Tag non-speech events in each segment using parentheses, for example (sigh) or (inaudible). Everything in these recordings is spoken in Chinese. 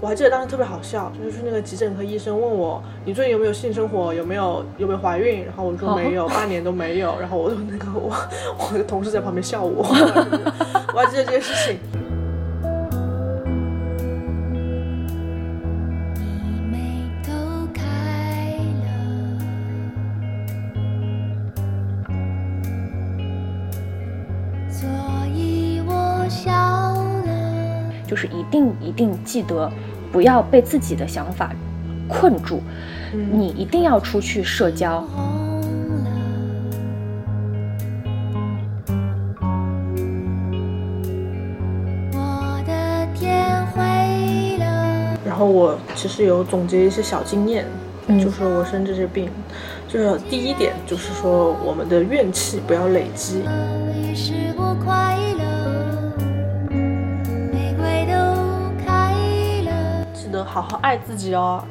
我还记得当时特别好笑，就是那个急诊科医生问我，你最近有没有性生活，有没有有没有怀孕？然后我说没有，(laughs) 半年都没有。然后我那个我 (laughs) 我的同事在旁边笑我，(laughs) 我还记得这件事情。一定记得，不要被自己的想法困住，你一定要出去社交。然后我其实有总结一些小经验，就是我生这些病，就是第一点就是说我们的怨气不要累积。好好爱自己哦。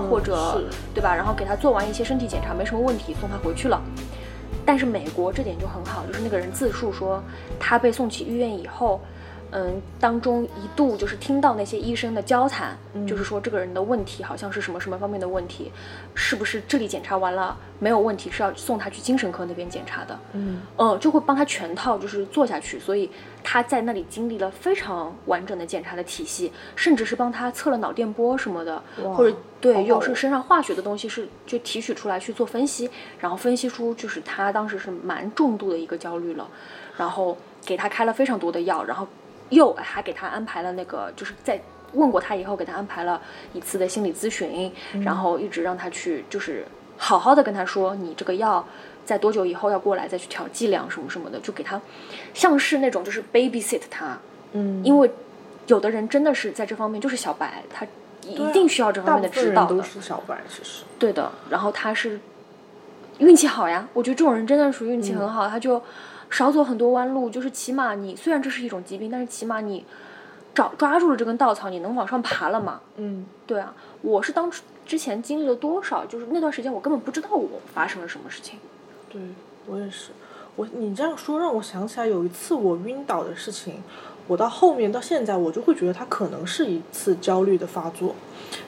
或者对吧？然后给他做完一些身体检查，没什么问题，送他回去了。但是美国这点就很好，就是那个人自述说，他被送去医院以后。嗯，当中一度就是听到那些医生的交谈，就是说这个人的问题好像是什么什么方面的问题，是不是这里检查完了没有问题，是要送他去精神科那边检查的？嗯，呃，就会帮他全套就是做下去，所以他在那里经历了非常完整的检查的体系，甚至是帮他测了脑电波什么的，或者对，又是身上化学的东西是就提取出来去做分析，然后分析出就是他当时是蛮重度的一个焦虑了，然后给他开了非常多的药，然后。又还给他安排了那个，就是在问过他以后，给他安排了一次的心理咨询，然后一直让他去，就是好好的跟他说，你这个药在多久以后要过来再去调剂量什么什么的，就给他像是那种就是 baby sit 他，嗯，因为有的人真的是在这方面就是小白，他一定需要这方面的指导的。都是小白，其实对的。然后他是运气好呀，我觉得这种人真的属于运气很好，他就。少走很多弯路，就是起码你虽然这是一种疾病，但是起码你找抓住了这根稻草，你能往上爬了嘛？嗯，对啊，我是当之前经历了多少，就是那段时间我根本不知道我发生了什么事情。对我也是，我你这样说让我想起来有一次我晕倒的事情，我到后面到现在我就会觉得它可能是一次焦虑的发作，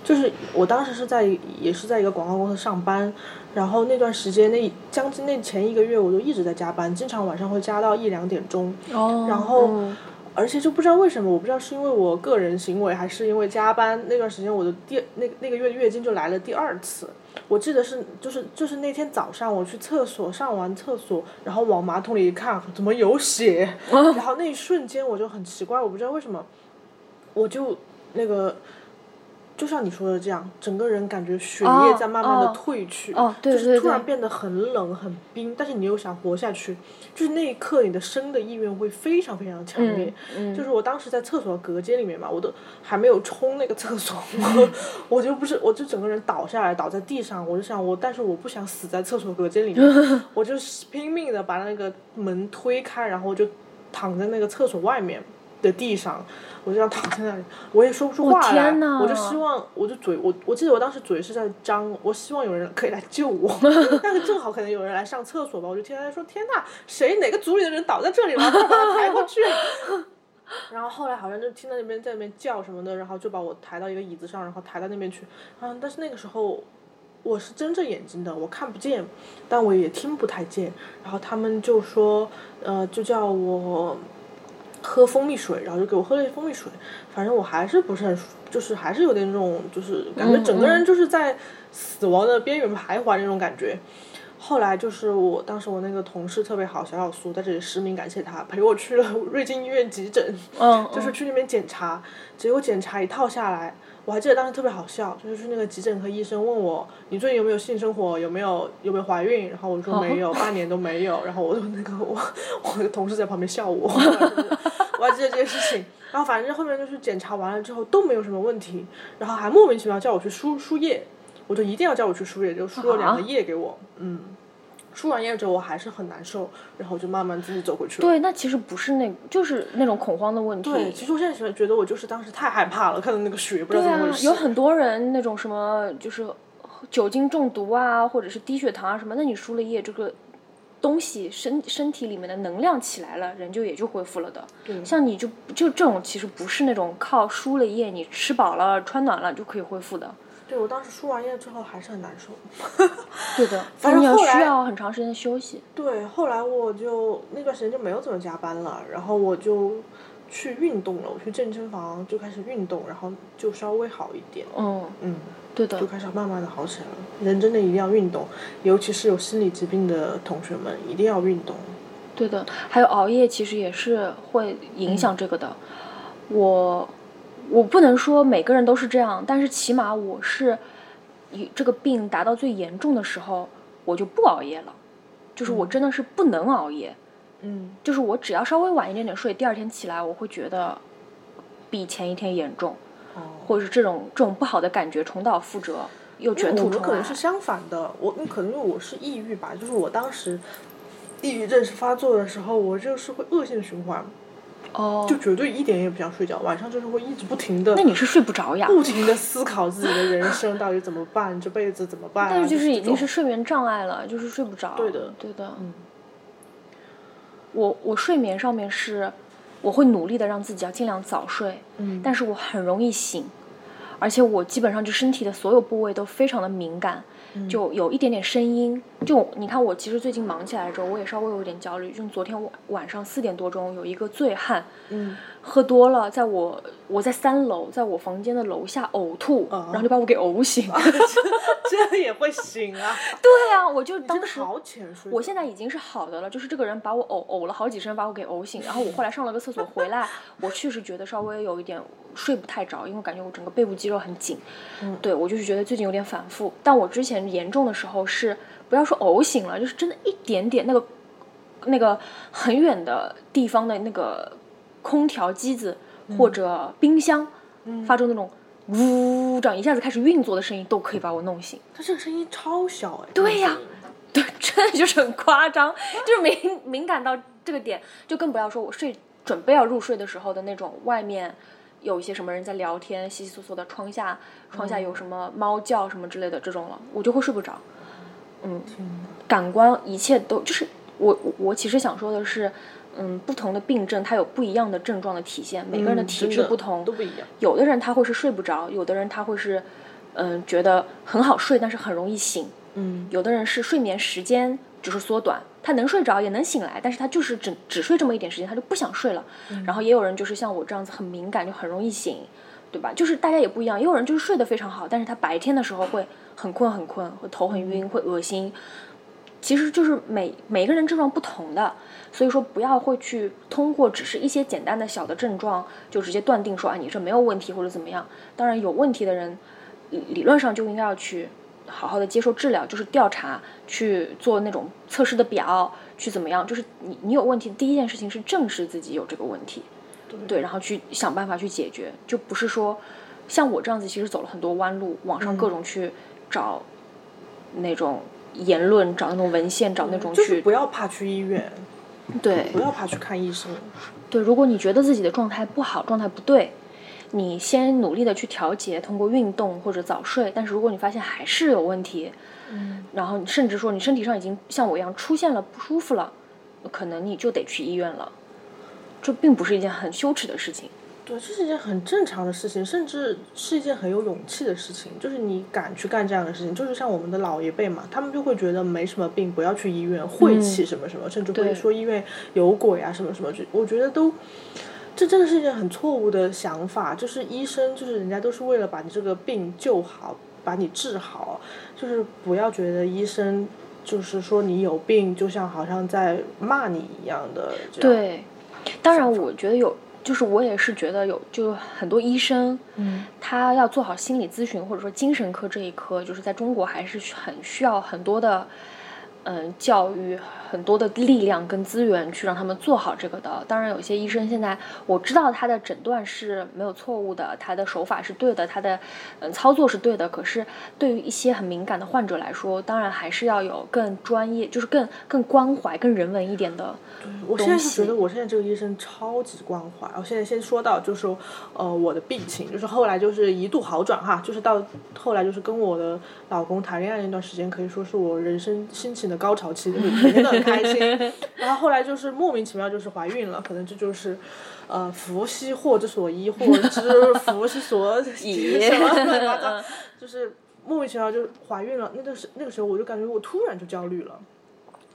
就是我当时是在也是在一个广告公司上班。然后那段时间，那将近那前一个月，我就一直在加班，经常晚上会加到一两点钟。哦。然后，而且就不知道为什么，我不知道是因为我个人行为，还是因为加班那段时间，我的第那那个月月经就来了第二次。我记得是就是就是那天早上我去厕所上完厕所，然后往马桶里一看，怎么有血？(laughs) 然后那一瞬间我就很奇怪，我不知道为什么，我就那个。就像你说的这样，整个人感觉血液在慢慢的褪去，就是突然变得很冷很冰，但是你又想活下去，就是那一刻你的生的意愿会非常非常强烈。就是我当时在厕所隔间里面嘛，我都还没有冲那个厕所，(laughs) 我就不是，我就整个人倒下来倒在地上，我就想我，但是我不想死在厕所隔间里面，(laughs) 我就拼命的把那个门推开，然后就躺在那个厕所外面的地上。我就这样躺在那里，我也说不出话来，我就希望，我就嘴，我我记得我当时嘴是在张，我希望有人可以来救我，(laughs) 但是正好可能有人来上厕所吧，我就听他说天呐，谁哪个组里的人倒在这里了，把他抬过去。(laughs) 然后后来好像就听到那边在那边叫什么的，然后就把我抬到一个椅子上，然后抬到那边去。嗯，但是那个时候我是睁着眼睛的，我看不见，但我也听不太见。然后他们就说，呃，就叫我。喝蜂蜜水，然后就给我喝了蜂蜜水，反正我还是不是很，就是还是有点那种，就是感觉整个人就是在死亡的边缘徘徊那种感觉。后来就是我当时我那个同事特别好，小小苏在这里实名感谢他，陪我去了瑞金医院急诊，就是去那边检查，结果检查一套下来。我还记得当时特别好笑，就是那个急诊科医生问我，你最近有没有性生活，有没有有没有怀孕？然后我说没有，半年都没有。然后我那个我我的同事在旁边笑我，(laughs) 我还记得这件事情。然后反正后面就是检查完了之后都没有什么问题，然后还莫名其妙叫我去输输液，我就一定要叫我去输液，就输了两个液给我，嗯。输完液之后我还是很难受，然后就慢慢自己走回去了。对，那其实不是那，就是那种恐慌的问题。对，其实我现在觉得我就是当时太害怕了，看到那个血不知道怎么回事。有很多人那种什么就是酒精中毒啊，或者是低血糖啊什么，那你输了液，这个东西身身体里面的能量起来了，人就也就恢复了的。对，像你就就这种其实不是那种靠输了液，你吃饱了穿暖了就可以恢复的。对，我当时输完液之后还是很难受。(laughs) 对的，反正后来需要很长时间休息。对，后来我就那段时间就没有怎么加班了，然后我就去运动了，我去健身房就开始运动，然后就稍微好一点。嗯嗯，对的，就开始慢慢的好起来了。人真的一定要运动，尤其是有心理疾病的同学们，一定要运动。对的，还有熬夜其实也是会影响这个的。我。我不能说每个人都是这样，但是起码我是，以这个病达到最严重的时候，我就不熬夜了，就是我真的是不能熬夜，嗯，就是我只要稍微晚一点点睡，第二天起来我会觉得比前一天严重，哦，或者是这种这种不好的感觉重蹈覆辙，又卷土重来。可能是相反的，我那可能因为我是抑郁吧，就是我当时抑郁症是发作的时候，我就是会恶性循环。哦，就绝对一点也不想睡觉，晚上就是会一直不停的。那你是睡不着呀？不停的思考自己的人生到底怎么办，这辈子怎么办？但是就是已经是睡眠障碍了，就是睡不着。对的，对的。嗯。我我睡眠上面是，我会努力的让自己要尽量早睡，嗯，但是我很容易醒，而且我基本上就身体的所有部位都非常的敏感。就有一点点声音，就你看我其实最近忙起来之后，我也稍微有点焦虑。就昨天晚晚上四点多钟，有一个醉汉，嗯，喝多了，在我我在三楼，在我房间的楼下呕吐，然后就把我给呕醒。(laughs) (laughs) 这也会醒啊？(laughs) 对啊，我就当时好浅睡。我现在已经是好的了，就是这个人把我呕呕了好几声，把我给呕醒。然后我后来上了个厕所回来，我确实觉得稍微有一点睡不太着，因为我感觉我整个背部肌肉很紧。嗯，对我就是觉得最近有点反复。但我之前严重的时候是不要说呕醒了，就是真的一点点那个那个很远的地方的那个空调机子或者冰箱发出那种。呜，这样一下子开始运作的声音都可以把我弄醒。它这个声音超小哎。对呀，(laughs) 对，真的就是很夸张，就是敏敏感到这个点，就更不要说我睡准备要入睡的时候的那种，外面有一些什么人在聊天，稀稀疏疏的，窗下窗下有什么猫叫什么之类的这种了，我就会睡不着。嗯，感官一切都就是我我其实想说的是。嗯，不同的病症它有不一样的症状的体现，每个人的体质不同，都不一样。有的人他会是睡不着，有的人他会是，嗯，觉得很好睡，但是很容易醒。嗯，有的人是睡眠时间就是缩短，他能睡着也能醒来，但是他就是只只睡这么一点时间，他就不想睡了。然后也有人就是像我这样子很敏感，就很容易醒，对吧？就是大家也不一样，也有人就是睡得非常好，但是他白天的时候会很困很困，会头很晕，会恶心。其实就是每每个人症状不同的，所以说不要会去通过只是一些简单的小的症状就直接断定说啊你这没有问题或者怎么样。当然有问题的人，理论上就应该要去好好的接受治疗，就是调查去做那种测试的表，去怎么样？就是你你有问题，第一件事情是正视自己有这个问题，对，然后去想办法去解决，就不是说像我这样子，其实走了很多弯路，网上各种去找那种。言论找那种文献，找那种去，不要怕去医院，对，不要怕去看医生。对，如果你觉得自己的状态不好，状态不对，你先努力的去调节，通过运动或者早睡。但是如果你发现还是有问题，嗯，然后甚至说你身体上已经像我一样出现了不舒服了，可能你就得去医院了。这并不是一件很羞耻的事情。对，这是一件很正常的事情，甚至是一件很有勇气的事情。就是你敢去干这样的事情，就是像我们的老一辈嘛，他们就会觉得没什么病，不要去医院，晦气什么什么，甚至会说医院有鬼啊什么什么。就我觉得都，这真的是一件很错误的想法。就是医生，就是人家都是为了把你这个病救好，把你治好，就是不要觉得医生就是说你有病，就像好像在骂你一样的。对，当然我觉得有。就是我也是觉得有，就很多医生，嗯，他要做好心理咨询或者说精神科这一科，就是在中国还是很需要很多的，嗯，教育很多的力量跟资源去让他们做好这个的。当然，有些医生现在我知道他的诊断是没有错误的，他的手法是对的，他的嗯操作是对的。可是对于一些很敏感的患者来说，当然还是要有更专业，就是更更关怀、更人文一点的。我现在是觉得我现在这个医生超级关怀。我现在先说到就是呃我的病情，就是后来就是一度好转哈，就是到后来就是跟我的老公谈恋爱那段时间，可以说是我人生心情的。高潮期就是每天都很开心，然后后来就是莫名其妙就是怀孕了，可能这就是，呃，福兮祸之所依，祸之福兮所倚，什么乱七八糟，就是莫名其妙就怀孕了。那个时那个时候我就感觉我突然就焦虑了。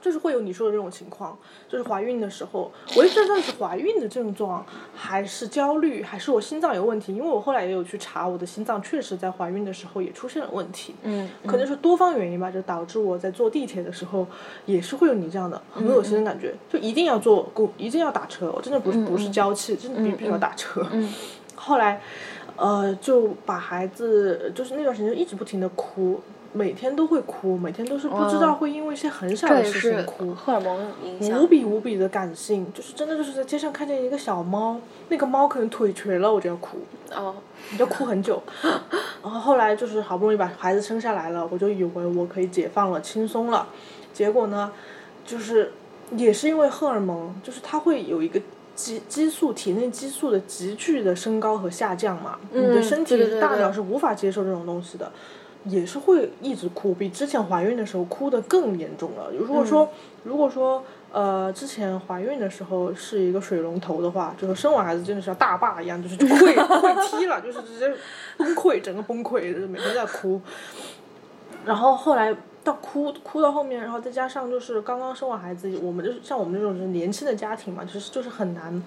就是会有你说的这种情况，就是怀孕的时候，我也不知道是怀孕的症状，还是焦虑，还是我心脏有问题。因为我后来也有去查，我的心脏确实在怀孕的时候也出现了问题。嗯，可能是多方原因吧，就导致我在坐地铁的时候也是会有你这样的很恶心的感觉，就一定要坐公，一定要打车。我真的不是不是娇气，真的必必须要打车。嗯，后来，呃，就把孩子，就是那段时间一直不停的哭。每天都会哭，每天都是不知道会因为一些很小的事情哭，荷尔蒙影响，无比无比的感性，就是真的就是在街上看见一个小猫，那个猫可能腿瘸了，我就要哭，哦，你就哭很久，(laughs) 然后后来就是好不容易把孩子生下来了，我就以为我可以解放了，轻松了，结果呢，就是也是因为荷尔蒙，就是它会有一个激激素，体内激素的急剧的升高和下降嘛，你的身体大脑是无法接受这种东西的。也是会一直哭，比之前怀孕的时候哭的更严重了。如果说，如果说，呃，之前怀孕的时候是一个水龙头的话，就是生完孩子真的是像大坝一样，就是就溃溃踢了，就是直接崩溃，整个崩溃，就是每天在哭。然后后来到哭哭到后面，然后再加上就是刚刚生完孩子，我们就是像我们这种就是年轻的家庭嘛，就是就是很难。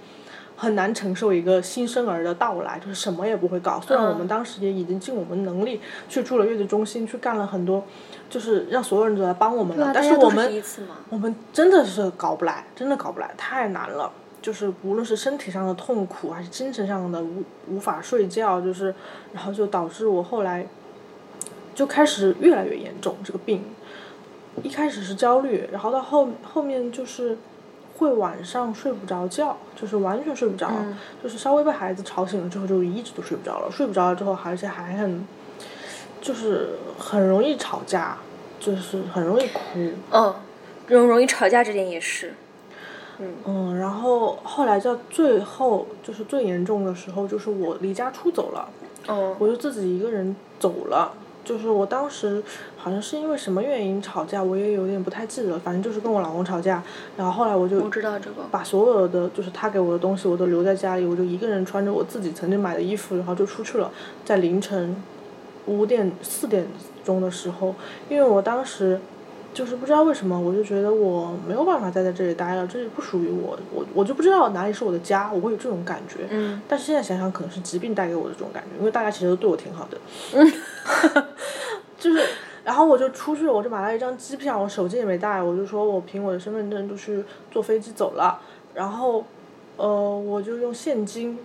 很难承受一个新生儿的到来，就是什么也不会搞。虽然我们当时也已经尽我们能力去住了月子中心，去干了很多，就是让所有人都来帮我们了。但是我们我们真的是搞不来，真的搞不来，太难了。就是无论是身体上的痛苦，还是精神上的无无法睡觉，就是然后就导致我后来就开始越来越严重这个病。一开始是焦虑，然后到后后面就是。会晚上睡不着觉，就是完全睡不着，就是稍微被孩子吵醒了之后就一直都睡不着了，睡不着了之后而且还很，就是很容易吵架，就是很容易哭。嗯，容容易吵架这点也是。嗯。嗯，然后后来到最后就是最严重的时候，就是我离家出走了。哦。我就自己一个人走了。就是我当时好像是因为什么原因吵架，我也有点不太记得，反正就是跟我老公吵架，然后后来我就我知道这个，把所有的就是他给我的东西我都留在家里，我就一个人穿着我自己曾经买的衣服，然后就出去了，在凌晨五点四点钟的时候，因为我当时。就是不知道为什么，我就觉得我没有办法再在这里待了，这里不属于我，我我就不知道哪里是我的家，我会有这种感觉。嗯。但是现在想想，可能是疾病带给我的这种感觉，因为大家其实都对我挺好的。嗯。(laughs) 就是，然后我就出去了，我就买了一张机票，我手机也没带，我就说我凭我的身份证就去坐飞机走了，然后，呃，我就用现金。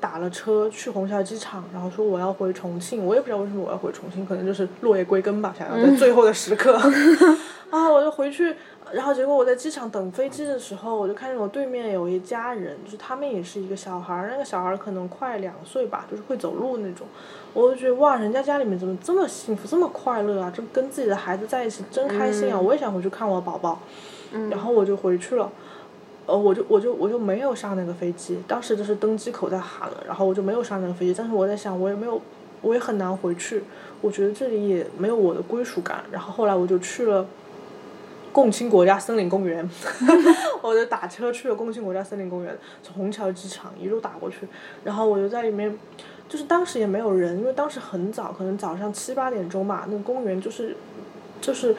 打了车去虹桥机场，然后说我要回重庆，我也不知道为什么我要回重庆，可能就是落叶归根吧，想要在最后的时刻，(laughs) 啊，我就回去，然后结果我在机场等飞机的时候，我就看见我对面有一家人，就是他们也是一个小孩儿，那个小孩儿可能快两岁吧，就是会走路那种，我就觉得哇，人家家里面怎么这么幸福，这么快乐啊，这跟自己的孩子在一起真开心啊，我也想回去看我宝宝，然后我就回去了。呃，我就我就我就没有上那个飞机，当时就是登机口在喊了，然后我就没有上那个飞机。但是我在想，我也没有，我也很难回去。我觉得这里也没有我的归属感。然后后来我就去了共青国家森林公园，(laughs) 我就打车去了共青国家森林公园，从虹桥机场一路打过去。然后我就在里面，就是当时也没有人，因为当时很早，可能早上七八点钟吧。那个公园就是，就是。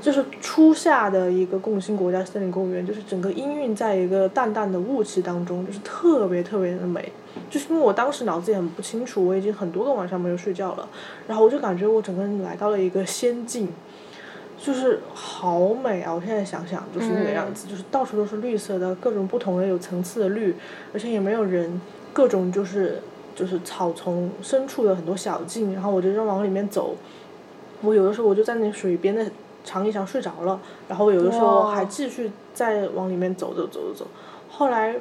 就是初夏的一个共兴国家森林公园，就是整个氤氲在一个淡淡的雾气当中，就是特别特别的美。就是因为我当时脑子也很不清楚，我已经很多个晚上没有睡觉了，然后我就感觉我整个人来到了一个仙境，就是好美啊！我现在想想就是那个样子，就是到处都是绿色的，各种不同的有层次的绿，而且也没有人，各种就是就是草丛深处的很多小径，然后我就往里面走，我有的时候我就在那水边的。长椅上睡着了，然后有的时候还继续再往里面走走走走走，后来。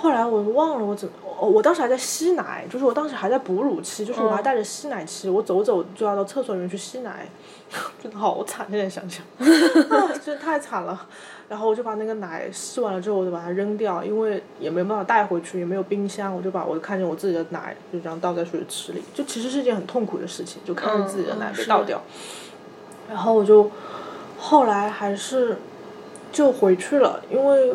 后来我忘了我怎么，我我当时还在吸奶，就是我当时还在哺乳期，就是我还带着吸奶期，我走走就要到厕所里面去吸奶，(laughs) 真的好惨，现在想想，(laughs) 真的太惨了。然后我就把那个奶吸完了之后，我就把它扔掉，因为也没办法带回去，也没有冰箱，我就把我就看见我自己的奶就这样倒在水池里，就其实是一件很痛苦的事情，就看着自己的奶被倒掉。然后我就后来还是就回去了，因为。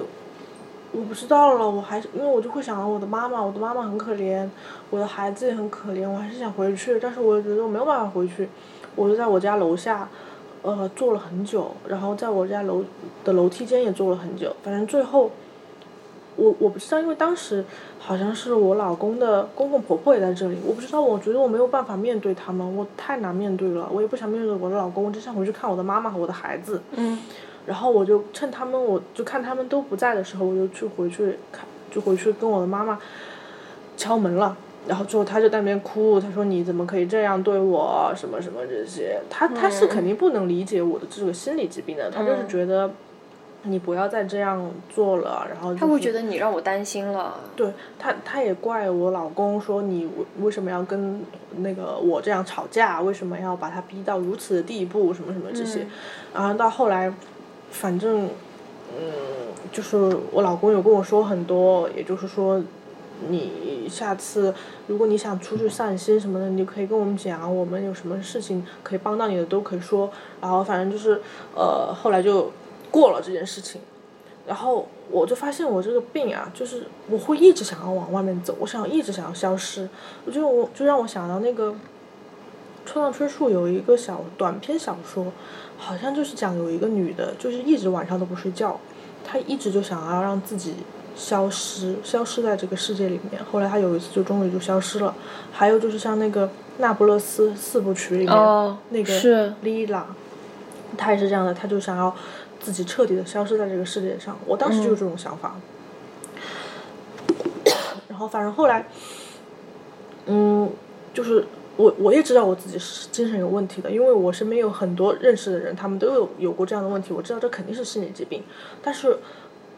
我不知道了，我还是因为我就会想到我的妈妈，我的妈妈很可怜，我的孩子也很可怜，我还是想回去，但是我觉得我没有办法回去，我就在我家楼下，呃，坐了很久，然后在我家楼的楼梯间也坐了很久，反正最后，我我不知道，因为当时好像是我老公的公公婆婆也在这里，我不知道，我觉得我没有办法面对他们，我太难面对了，我也不想面对我的老公，我只想回去看我的妈妈和我的孩子。嗯。然后我就趁他们，我就看他们都不在的时候，我就去回去看，就回去跟我的妈妈敲门了。然后之后他就在那边哭，他说：“你怎么可以这样对我？什么什么这些？”他他是肯定不能理解我的这个心理疾病的，他就是觉得你不要再这样做了。然后他会觉得你让我担心了。对他，他也怪我老公说你为什么要跟那个我这样吵架？为什么要把他逼到如此的地步？什么什么这些？然后到后来。反正，嗯，就是我老公有跟我说很多，也就是说，你下次如果你想出去散心什么的，你就可以跟我们讲，我们有什么事情可以帮到你的都可以说。然后反正就是，呃，后来就过了这件事情。然后我就发现我这个病啊，就是我会一直想要往外面走，我想一直想要消失。我觉得我就让我想到那个村上春树有一个小短篇小说。好像就是讲有一个女的，就是一直晚上都不睡觉，她一直就想要让自己消失，消失在这个世界里面。后来她有一次就终于就消失了。还有就是像那个《那不勒斯四部曲》里面那个莉拉，她也是这样的，她就想要自己彻底的消失在这个世界上。我当时就是这种想法。(coughs) 然后反正后来，嗯，就是。我我也知道我自己是精神有问题的，因为我身边有很多认识的人，他们都有有过这样的问题。我知道这肯定是心理疾病，但是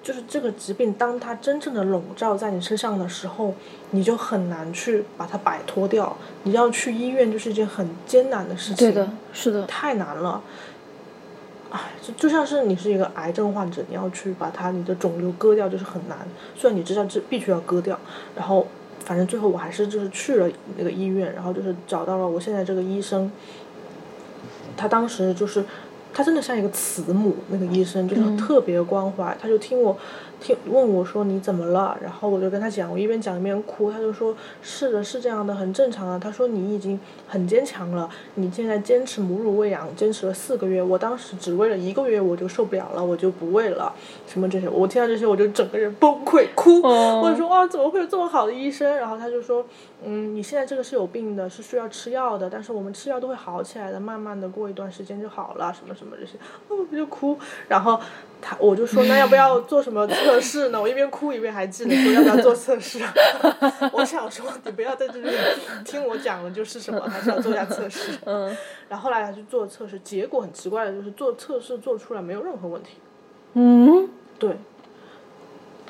就是这个疾病，当它真正的笼罩在你身上的时候，你就很难去把它摆脱掉。你要去医院就是一件很艰难的事情。对的，是的。太难了，唉，就就像是你是一个癌症患者，你要去把它你的肿瘤割掉，就是很难。虽然你知道这必须要割掉，然后。反正最后我还是就是去了那个医院，然后就是找到了我现在这个医生。他当时就是，他真的像一个慈母，那个医生就是特别关怀，他就听我。听问我说你怎么了？然后我就跟他讲，我一边讲一边哭。他就说是的，是这样的，很正常啊。他说你已经很坚强了，你现在坚持母乳喂养，坚持了四个月。我当时只喂了一个月，我就受不了了，我就不喂了。什么这些？我听到这些我就整个人崩溃哭。我就说啊，怎么会有这么好的医生？然后他就说，嗯，你现在这个是有病的，是需要吃药的，但是我们吃药都会好起来的，慢慢的过一段时间就好了，什么什么这些，(laughs) 我就哭。然后。他我就说那要不要做什么测试呢？我一边哭一边还记得说要不要做测试。(laughs) 我想说你不要在这里听我讲了就是什么，还是要做下测试。嗯。然后后来他去做测试，结果很奇怪的就是做测试做出来没有任何问题。嗯。对。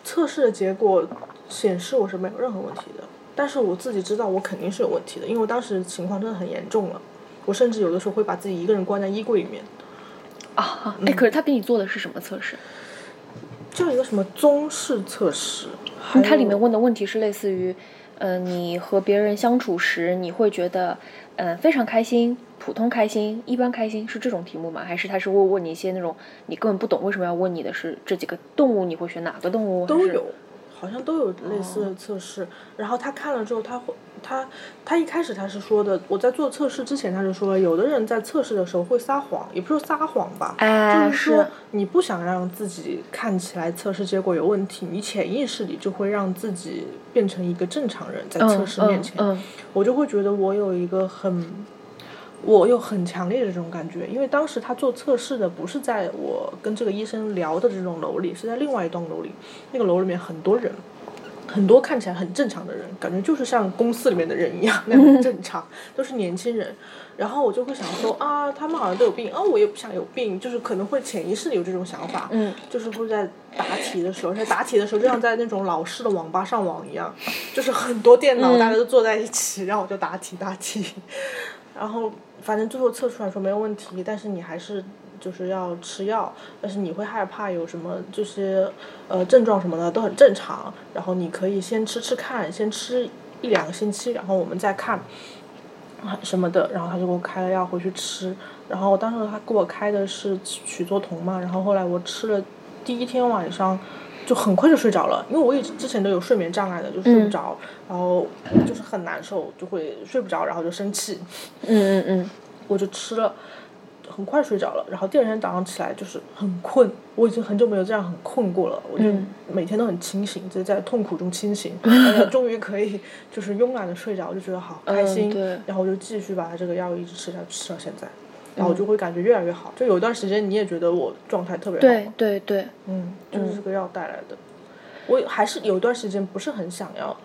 测试的结果显示我是没有任何问题的，但是我自己知道我肯定是有问题的，因为我当时情况真的很严重了，我甚至有的时候会把自己一个人关在衣柜里面。啊，哎，可是他给你做的是什么测试？叫一个什么中式测试？它里面问的问题是类似于，呃，你和别人相处时，你会觉得，嗯，非常开心、普通开心、一般开心，是这种题目吗？还是他是会问你一些那种你根本不懂，为什么要问你的是这几个动物？你会选哪个动物？都有。好像都有类似的测试，然后他看了之后，他会他他一开始他是说的，我在做测试之前他就说了，有的人在测试的时候会撒谎，也不是说撒谎吧，就是说你不想让自己看起来测试结果有问题，你潜意识里就会让自己变成一个正常人，在测试面前，我就会觉得我有一个很。我有很强烈的这种感觉，因为当时他做测试的不是在我跟这个医生聊的这种楼里，是在另外一栋楼里。那个楼里面很多人，很多看起来很正常的人，感觉就是像公司里面的人一样那样正常，都是年轻人。然后我就会想说啊，他们好像都有病啊，我也不想有病，就是可能会潜意识里有这种想法，嗯，就是会在答题的时候，在答题的时候就像在那种老式的网吧上网一样，(laughs) 就是很多电脑大家都坐在一起，然后我就答题答题，然后反正最后测出来说没有问题，但是你还是就是要吃药，但是你会害怕有什么这些呃症状什么的都很正常，然后你可以先吃吃看，先吃一两个星期，然后我们再看。什么的，然后他就给我开了药回去吃，然后当时他给我开的是曲唑酮嘛，然后后来我吃了，第一天晚上就很快就睡着了，因为我一直之前都有睡眠障碍的，就睡不着，然后就是很难受，就会睡不着，然后就生气，嗯嗯嗯，我就吃了。很快睡着了，然后第二天早上起来就是很困，我已经很久没有这样很困过了，我就每天都很清醒，就是在痛苦中清醒，(laughs) 终于可以就是慵懒的睡着，我就觉得好开心，然后我就继续把这个药一直吃下去，吃到现在，然后我就会感觉越来越好，就有一段时间你也觉得我状态特别好，对对对，嗯，就是这个药带来的，我还是有一段时间不是很想要。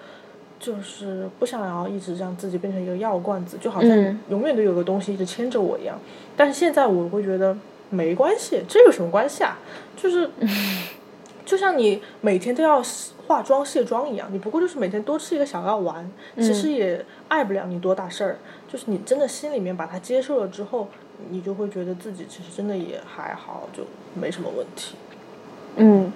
就是不想要一直让自己变成一个药罐子，就好像永远都有个东西一直牵着我一样。但是现在我会觉得没关系，这有什么关系啊？就是，(laughs) 就像你每天都要化妆卸妆一样，你不过就是每天多吃一个小药丸，其实也碍不了你多大事儿。就是你真的心里面把它接受了之后，你就会觉得自己其实真的也还好，就没什么问题。嗯。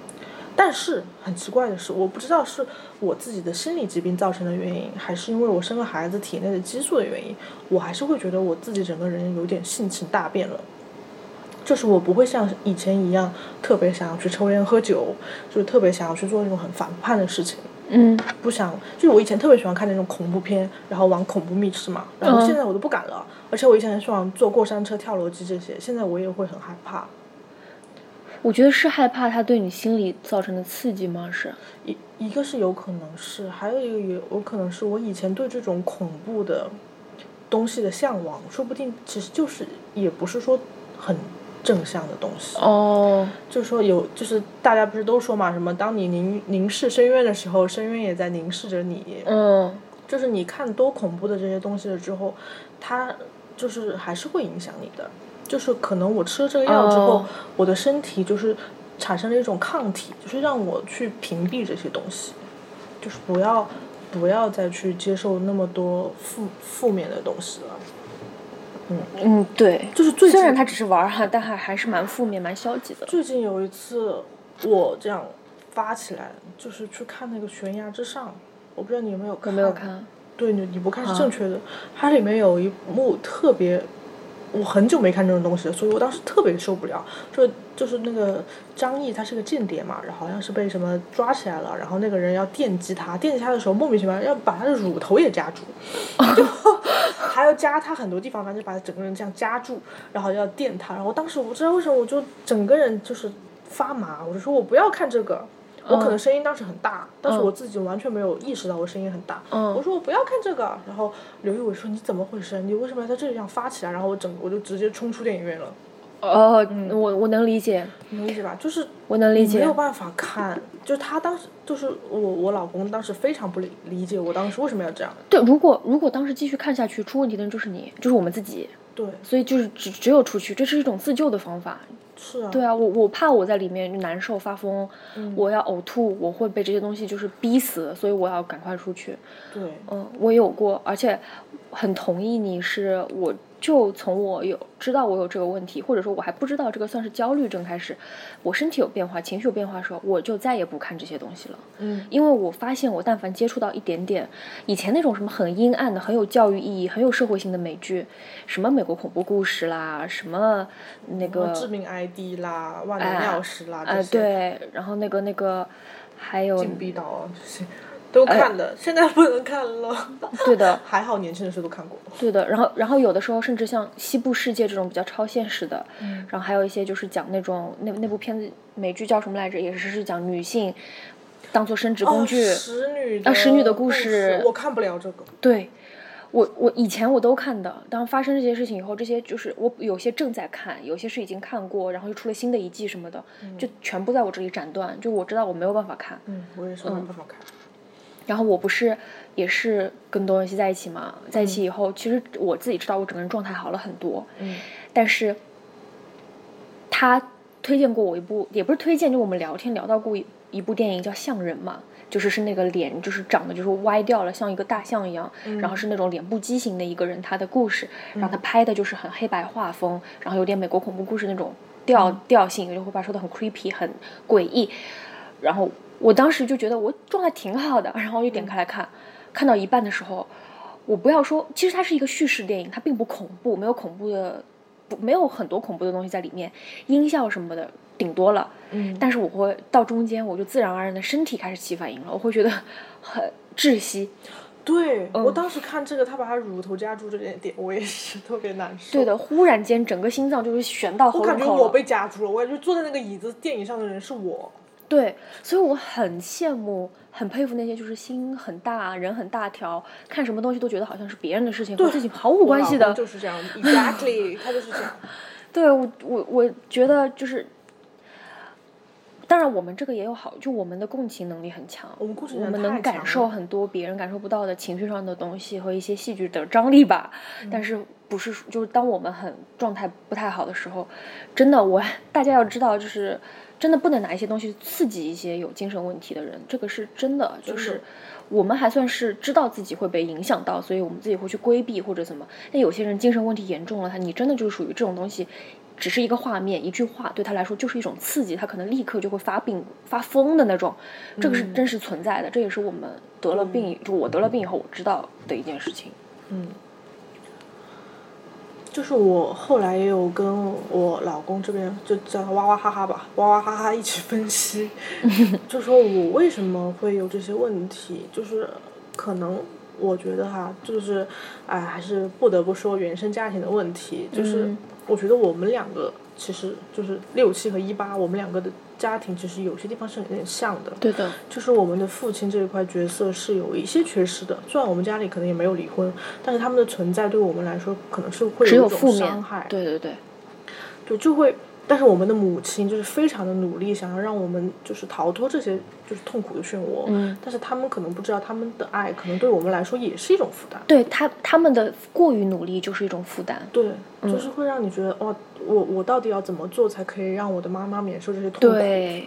但是很奇怪的是，我不知道是我自己的心理疾病造成的原因，还是因为我生了孩子体内的激素的原因，我还是会觉得我自己整个人有点性情大变了。就是我不会像以前一样特别想要去抽烟喝酒，就是特别想要去做那种很反叛的事情。嗯。不想，就是我以前特别喜欢看那种恐怖片，然后玩恐怖密室嘛，然后现在我都不敢了。而且我以前很喜欢坐过山车、跳楼机这些，现在我也会很害怕。我觉得是害怕他对你心理造成的刺激吗？是一一个是有可能是，还有一个也有可能是我以前对这种恐怖的东西的向往，说不定其实就是也不是说很正向的东西。哦，就是说有，就是大家不是都说嘛，什么当你凝凝视深渊的时候，深渊也在凝视着你。嗯，就是你看多恐怖的这些东西了之后，它就是还是会影响你的。就是可能我吃了这个药之后，我的身体就是产生了一种抗体，就是让我去屏蔽这些东西，就是不要不要再去接受那么多负负面的东西了。嗯嗯，对，就是最虽然他只是玩哈，但还还是蛮负面、蛮消极的。最近有一次我这样发起来，就是去看那个悬崖之上，我不知道你有没有看？没有看。对，你你不看是正确的。它里面有一幕特别。我很久没看这种东西了，所以我当时特别受不了。就就是那个张译，他是个间谍嘛，然后好像是被什么抓起来了，然后那个人要电击他，电击他的时候莫名其妙要把他的乳头也夹住，就 (laughs) 还要夹他很多地方，反正把他整个人这样夹住，然后要电他。然后当时我不知道为什么，我就整个人就是发麻，我就说我不要看这个。我可能声音当时很大，但是我自己完全没有意识到我声音很大。我说我不要看这个，然后刘仪伟说你怎么回事？你为什么要在这里这样发起来？然后我整我就直接冲出电影院了。哦，我我能理解，能理解吧？就是我能理解，没有办法看。就是他当时就是我我老公当时非常不理理解我当时为什么要这样。对，如果如果当时继续看下去，出问题的人就是你，就是我们自己。对，所以就是只只有出去，这是一种自救的方法。是啊，对啊，我我怕我在里面难受发疯，我要呕吐，我会被这些东西就是逼死，所以我要赶快出去。对，嗯，我有过，而且很同意你是我。就从我有知道我有这个问题，或者说我还不知道这个算是焦虑症开始，我身体有变化、情绪有变化的时候，我就再也不看这些东西了。嗯，因为我发现我但凡接触到一点点以前那种什么很阴暗的、很有教育意义、很有社会性的美剧，什么美国恐怖故事啦，什么那个致命 ID 啦、万能钥匙啦这些，对，然后那个那个还有禁闭岛这些。都看的，现在不能看了。对的，(laughs) 还好年轻的时候都看过。对的，然后然后有的时候甚至像《西部世界》这种比较超现实的，然后还有一些就是讲那种那那部片子美剧叫什么来着？也是是讲女性当做生殖工具，使女啊使女的故事。我看不了这个。对，我我以前我都看的，当发生这些事情以后，这些就是我有些正在看，有些是已经看过，然后又出了新的一季什么的，就全部在我这里斩断，就我知道我没有办法看。嗯，我也是没办法看。然后我不是也是跟多文熙在一起嘛，在一起以后，其实我自己知道我整个人状态好了很多。嗯。但是他推荐过我一部，也不是推荐，就我们聊天聊到过一一部电影叫《象人》嘛。就是是那个脸，就是长得就是歪掉了，像一个大象一样，然后是那种脸部畸形的一个人，他的故事，然后他拍的就是很黑白画风，然后有点美国恐怖故事那种调调性，就会把说的很 creepy，很诡异。然后我当时就觉得我状态挺好的，然后就点开来看，看到一半的时候，我不要说，其实它是一个叙事电影，它并不恐怖，没有恐怖的，不没有很多恐怖的东西在里面，音效什么的。顶多了，嗯，但是我会到中间，我就自然而然的身体开始起反应了，我会觉得很窒息。对我当时看这个，他把他乳头夹住这点点，我也是特别难受。对的，忽然间整个心脏就是悬到喉咙口我感觉我被夹住了，我感觉坐在那个椅子电影上的人是我。对，所以我很羡慕、很佩服那些就是心很大、人很大条，看什么东西都觉得好像是别人的事情和自己毫无关系的。就是这样，Exactly，他就是这样。(laughs) 对我，我我觉得就是。当然，我们这个也有好，就我们的共情能力很强，我们共情能力我们能感受很多别人感受不到的情绪上的东西和一些戏剧的张力吧。但是不是就是当我们很状态不太好的时候，真的我 (laughs) 大家要知道，就是真的不能拿一些东西刺激一些有精神问题的人，这个是真的。就是我们还算是知道自己会被影响到，所以我们自己会去规避或者怎么。但有些人精神问题严重了，他你真的就属于这种东西。只是一个画面，一句话对他来说就是一种刺激，他可能立刻就会发病、发疯的那种，这个是真实存在的，这也是我们得了病，就我得了病以后我知道的一件事情。嗯，就是我后来也有跟我老公这边就叫他哇哇哈哈吧，哇哇哈哈一起分析，(laughs) 就说我为什么会有这些问题，就是可能我觉得哈，就是哎，还是不得不说原生家庭的问题，就是。我觉得我们两个其实就是六七和一八，我们两个的家庭其实有些地方是有点像的。对的。就是我们的父亲这一块角色是有一些缺失的，虽然我们家里可能也没有离婚，但是他们的存在对我们来说可能是会有一种伤害。对对对。对，就会。但是我们的母亲就是非常的努力，想要让我们就是逃脱这些就是痛苦的漩涡。嗯。但是他们可能不知道，他们的爱可能对我们来说也是一种负担。对他，他们的过于努力就是一种负担。对，就是会让你觉得，哦，我我到底要怎么做才可以让我的妈妈免受这些痛苦？对。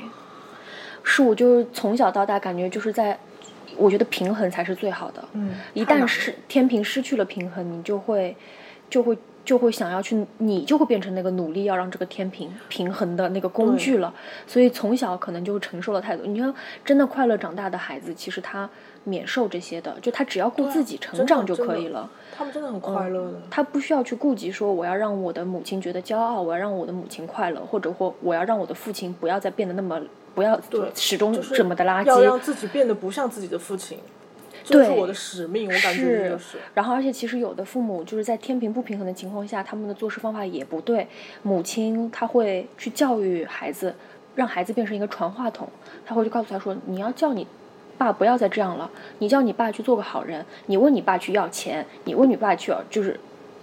是我就是从小到大感觉就是在，我觉得平衡才是最好的。嗯。一旦是天平失去了平衡，你就会，就会。就会想要去，你就会变成那个努力要让这个天平平衡的那个工具了。所以从小可能就承受了太多。你看，真的快乐长大的孩子，其实他免受这些的，就他只要顾自己成长就可以了。他们真的很快乐的。他不需要去顾及说我要让我的母亲觉得骄傲，我要让我的母亲快乐，或者或我要让我的父亲不要再变得那么不要始终这么的垃圾。要让自己变得不像自己的父亲。这是我的使命，我感觉就是。然后，而且其实有的父母就是在天平不平衡的情况下，他们的做事方法也不对。母亲她会去教育孩子，让孩子变成一个传话筒，他会去告诉他说：“你要叫你爸不要再这样了，你叫你爸去做个好人，你问你爸去要钱，你问你爸去要就是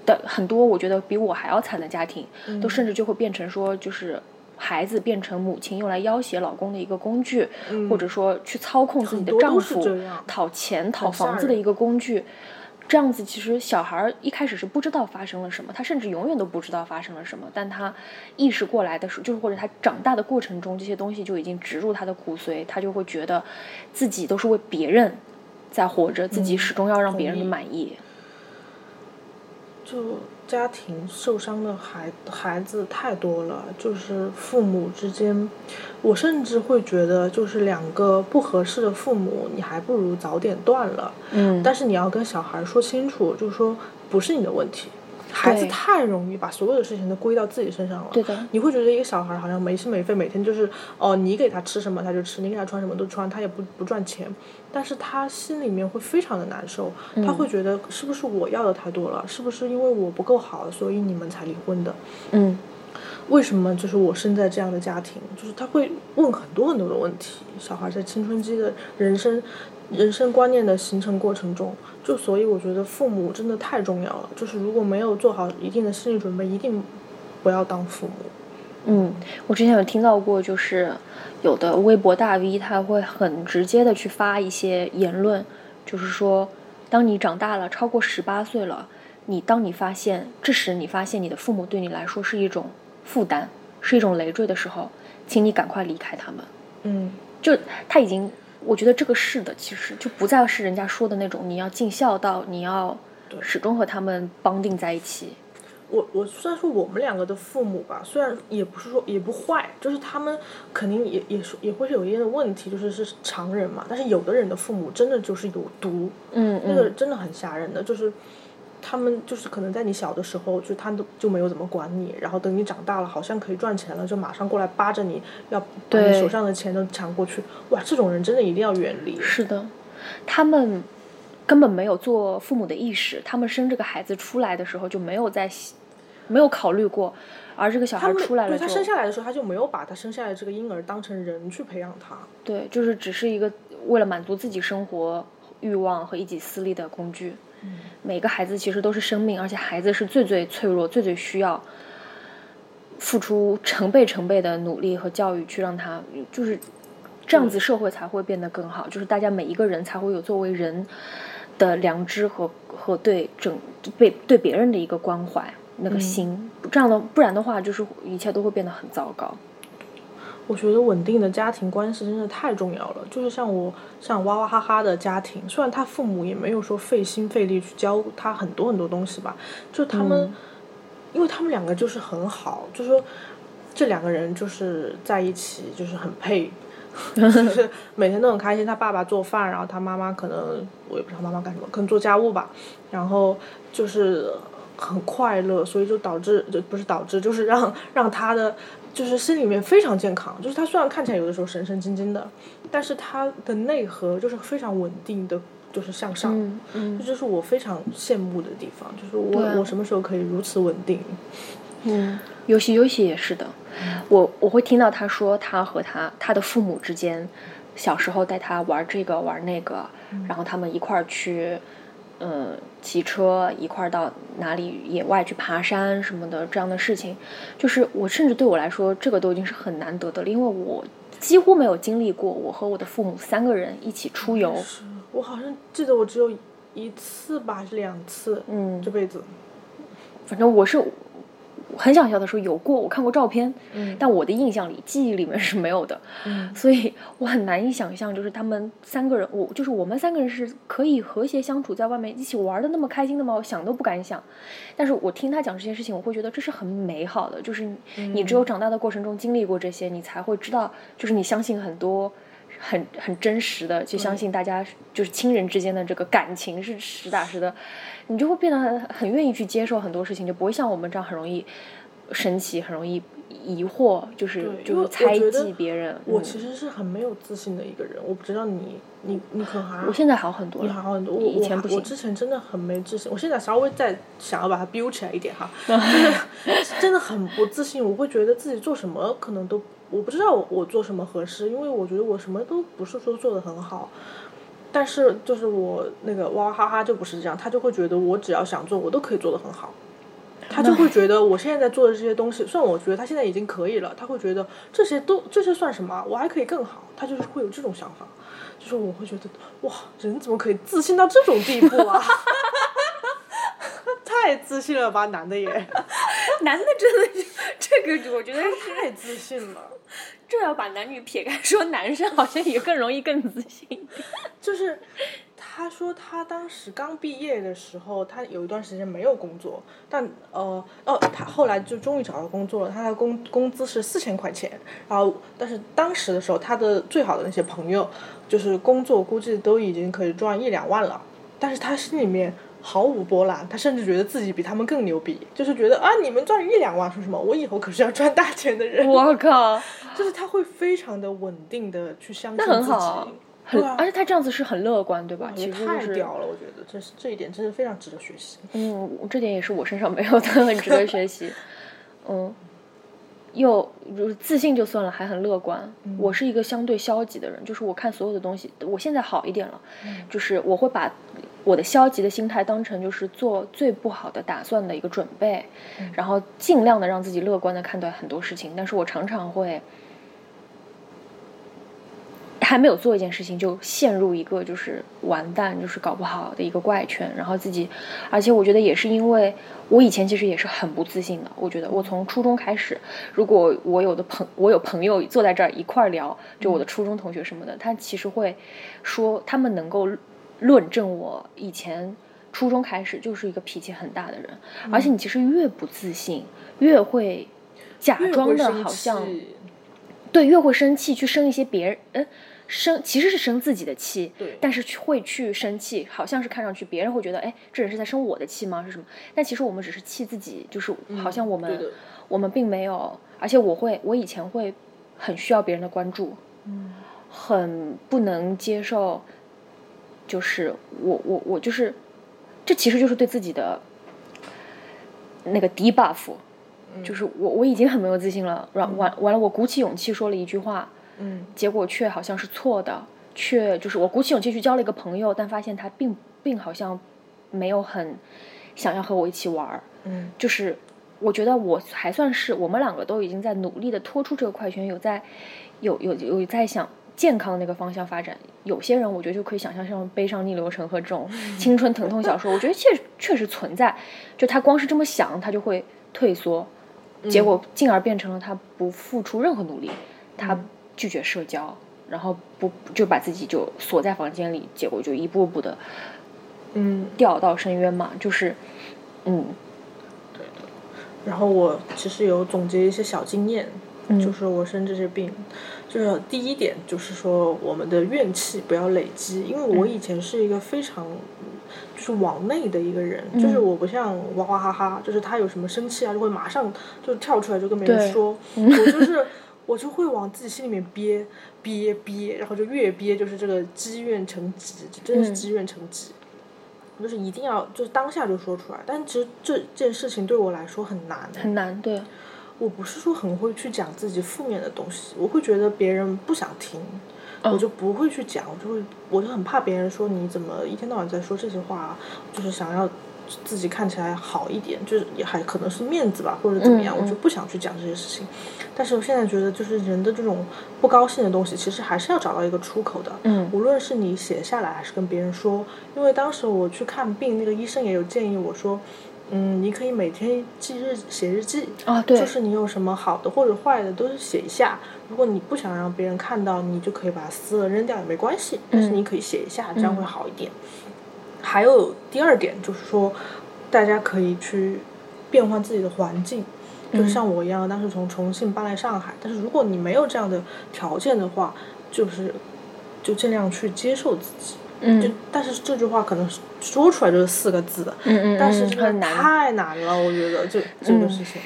的很多，我觉得比我还要惨的家庭，都甚至就会变成说就是。”孩子变成母亲用来要挟老公的一个工具，或者说去操控自己的丈夫、讨钱、讨房子的一个工具。这样子，其实小孩一开始是不知道发生了什么，他甚至永远都不知道发生了什么。但他意识过来的时候，就是或者他长大的过程中，这些东西就已经植入他的骨髓，他就会觉得自己都是为别人在活着，自己始终要让别人的满意。就。家庭受伤的孩孩子太多了，就是父母之间，我甚至会觉得，就是两个不合适的父母，你还不如早点断了。嗯。但是你要跟小孩说清楚，就是说不是你的问题。孩子太容易把所有的事情都归到自己身上了。对的。你会觉得一个小孩好像没心没肺，每天就是哦，你给他吃什么他就吃，你给他穿什么都穿，他也不不赚钱。但是他心里面会非常的难受，他会觉得是不是我要的太多了，是不是因为我不够好，所以你们才离婚的？嗯，为什么就是我生在这样的家庭？就是他会问很多很多的问题。小孩在青春期的人生、人生观念的形成过程中，就所以我觉得父母真的太重要了。就是如果没有做好一定的心理准备，一定不要当父母。嗯，我之前有听到过，就是有的微博大 V 他会很直接的去发一些言论，就是说，当你长大了，超过十八岁了，你当你发现这时你发现你的父母对你来说是一种负担，是一种累赘的时候，请你赶快离开他们。嗯，就他已经，我觉得这个是的，其实就不再是人家说的那种你要尽孝道，你要始终和他们绑定在一起。我我虽然说我们两个的父母吧，虽然也不是说也不坏，就是他们肯定也也是也会是有一定的问题，就是是常人嘛。但是有的人的父母真的就是有毒，嗯那个真的很吓人的，就是他们就是可能在你小的时候，就他都就没有怎么管你，然后等你长大了，好像可以赚钱了，就马上过来扒着你要把你手上的钱都抢过去。哇，这种人真的一定要远离。是的，他们根本没有做父母的意识，他们生这个孩子出来的时候就没有在。没有考虑过，而这个小孩出来了，他生下来的时候他就没有把他生下来这个婴儿当成人去培养他。对，就是只是一个为了满足自己生活欲望和一己私利的工具。嗯，每个孩子其实都是生命，而且孩子是最最脆弱、最最需要付出成倍成倍的努力和教育去让他，就是这样子社会才会变得更好，就是大家每一个人才会有作为人的良知和和对整被对别人的一个关怀。那个心，这样的不然的话，就是一切都会变得很糟糕。我觉得稳定的家庭关系真的太重要了。就是像我像哇哇哈哈的家庭，虽然他父母也没有说费心费力去教他很多很多东西吧，就他们，因为他们两个就是很好，就说这两个人就是在一起就是很配，(laughs) 就是每天都很开心。他爸爸做饭，然后他妈妈可能我也不知道妈妈干什么，可能做家务吧，然后就是。很快乐，所以就导致就不是导致，就是让让他的就是心里面非常健康。就是他虽然看起来有的时候神神经经的，但是他的内核就是非常稳定的，就是向上。嗯嗯，这就是我非常羡慕的地方，就是我我什么时候可以如此稳定？嗯，游戏游戏也是的，我我会听到他说他和他他的父母之间小时候带他玩这个玩那个，然后他们一块儿去。嗯，骑车一块儿到哪里野外去爬山什么的，这样的事情，就是我甚至对我来说，这个都已经是很难得的了，因为我几乎没有经历过我和我的父母三个人一起出游。我好像记得我只有一次吧，还是两次？嗯，这辈子，反正我是。很想笑的时候有过，我看过照片，嗯，但我的印象里、记忆里面是没有的，嗯，所以我很难以想象，就是他们三个人，我就是我们三个人是可以和谐相处，在外面一起玩的那么开心的吗？我想都不敢想。但是我听他讲这些事情，我会觉得这是很美好的，就是你只有长大的过程中经历过这些，你才会知道，就是你相信很多很很真实的，就相信大家就是亲人之间的这个感情是实打实的。你就会变得很很愿意去接受很多事情，就不会像我们这样很容易生气，很容易疑惑，就是就是猜忌别人。我其实是很没有自信的一个人，我不知道你你你可还？我现在好很多，你好很多。我以前不行，我之前真的很没自信，我现在稍微再想要把它 build 起来一点哈，(laughs) 就是 (laughs) 真的很不自信。我会觉得自己做什么可能都我不知道我做什么合适，因为我觉得我什么都不是说做的很好。但是就是我那个哇哇哈哈就不是这样，他就会觉得我只要想做，我都可以做得很好。他就会觉得我现在在做的这些东西，虽然我觉得他现在已经可以了，他会觉得这些都这些算什么？我还可以更好。他就是会有这种想法，就是我会觉得哇，人怎么可以自信到这种地步啊？(laughs) 太自信了吧，男的也，(laughs) 男的真的这个，我觉得太自信了。这要把男女撇开说，男生好像也更容易更自信。(laughs) 就是他说他当时刚毕业的时候，他有一段时间没有工作，但呃哦，他后来就终于找到工作了。他的工工资是四千块钱，然后但是当时的时候，他的最好的那些朋友，就是工作估计都已经可以赚一两万了，但是他心里面。毫无波澜，他甚至觉得自己比他们更牛逼，就是觉得啊，你们赚一两万，说什么？我以后可是要赚大钱的人。我靠！就是他会非常的稳定的去相信自己，很好，很，而且他这样子是很乐观，对吧？其实太屌了，我觉得这是这一点真是非常值得学习。嗯，这点也是我身上没有的，很值得学习。嗯，又自信就算了，还很乐观。我是一个相对消极的人，就是我看所有的东西，我现在好一点了，就是我会把。我的消极的心态当成就是做最不好的打算的一个准备，然后尽量的让自己乐观的看待很多事情。但是我常常会还没有做一件事情就陷入一个就是完蛋，就是搞不好的一个怪圈，然后自己，而且我觉得也是因为我以前其实也是很不自信的。我觉得我从初中开始，如果我有的朋我有朋友坐在这儿一块儿聊，就我的初中同学什么的，他其实会说他们能够。论证我以前初中开始就是一个脾气很大的人，而且你其实越不自信，越会假装的好像，对，越会生气去生一些别人，嗯，生其实是生自己的气，对，但是会去生气，好像是看上去别人会觉得，哎，这人是在生我的气吗？是什么？但其实我们只是气自己，就是好像我们我们并没有，而且我会，我以前会很需要别人的关注，嗯，很不能接受。就是我我我就是，这其实就是对自己的那个 debuff，就是我我已经很没有自信了，完完完了，我鼓起勇气说了一句话，嗯，结果却好像是错的，却就是我鼓起勇气去交了一个朋友，但发现他并并好像没有很想要和我一起玩儿，嗯，就是我觉得我还算是我们两个都已经在努力的拖出这个快圈，有在有有有在想。健康的那个方向发展，有些人我觉得就可以想象，像《悲伤逆流成河》这种青春疼痛小说，我觉得确确实存在。就他光是这么想，他就会退缩，结果进而变成了他不付出任何努力，他拒绝社交，然后不就把自己就锁在房间里，结果就一步步的，嗯，掉到深渊嘛。就是，嗯，对的。然后我其实有总结一些小经验，就是我生这些病。就是第一点，就是说我们的怨气不要累积，因为我以前是一个非常就是往内的一个人，就是我不像哇哇哈哈，就是他有什么生气啊，就会马上就跳出来就跟别人说，我就 (laughs) 是我就会往自己心里面憋憋憋，然后就越憋就是这个积怨成疾，真的是积怨成疾，就是一定要就是当下就说出来，但其实这件事情对我来说很难，很难，对。我不是说很会去讲自己负面的东西，我会觉得别人不想听，我就不会去讲，我就会，我就很怕别人说你怎么一天到晚在说这些话，就是想要自己看起来好一点，就是也还可能是面子吧，或者怎么样，我就不想去讲这些事情。但是我现在觉得，就是人的这种不高兴的东西，其实还是要找到一个出口的。嗯，无论是你写下来，还是跟别人说，因为当时我去看病，那个医生也有建议我说。嗯，你可以每天记日写日记，啊，对，就是你有什么好的或者坏的都是写一下。如果你不想让别人看到，你就可以把它撕了扔掉也没关系。但是你可以写一下，这样会好一点。还有第二点就是说，大家可以去变换自己的环境，就像我一样，当时从重庆搬来上海。但是如果你没有这样的条件的话，就是就尽量去接受自己。就但是这句话可能说出来就是四个字的，但是真的太难了，我觉得这这个事情。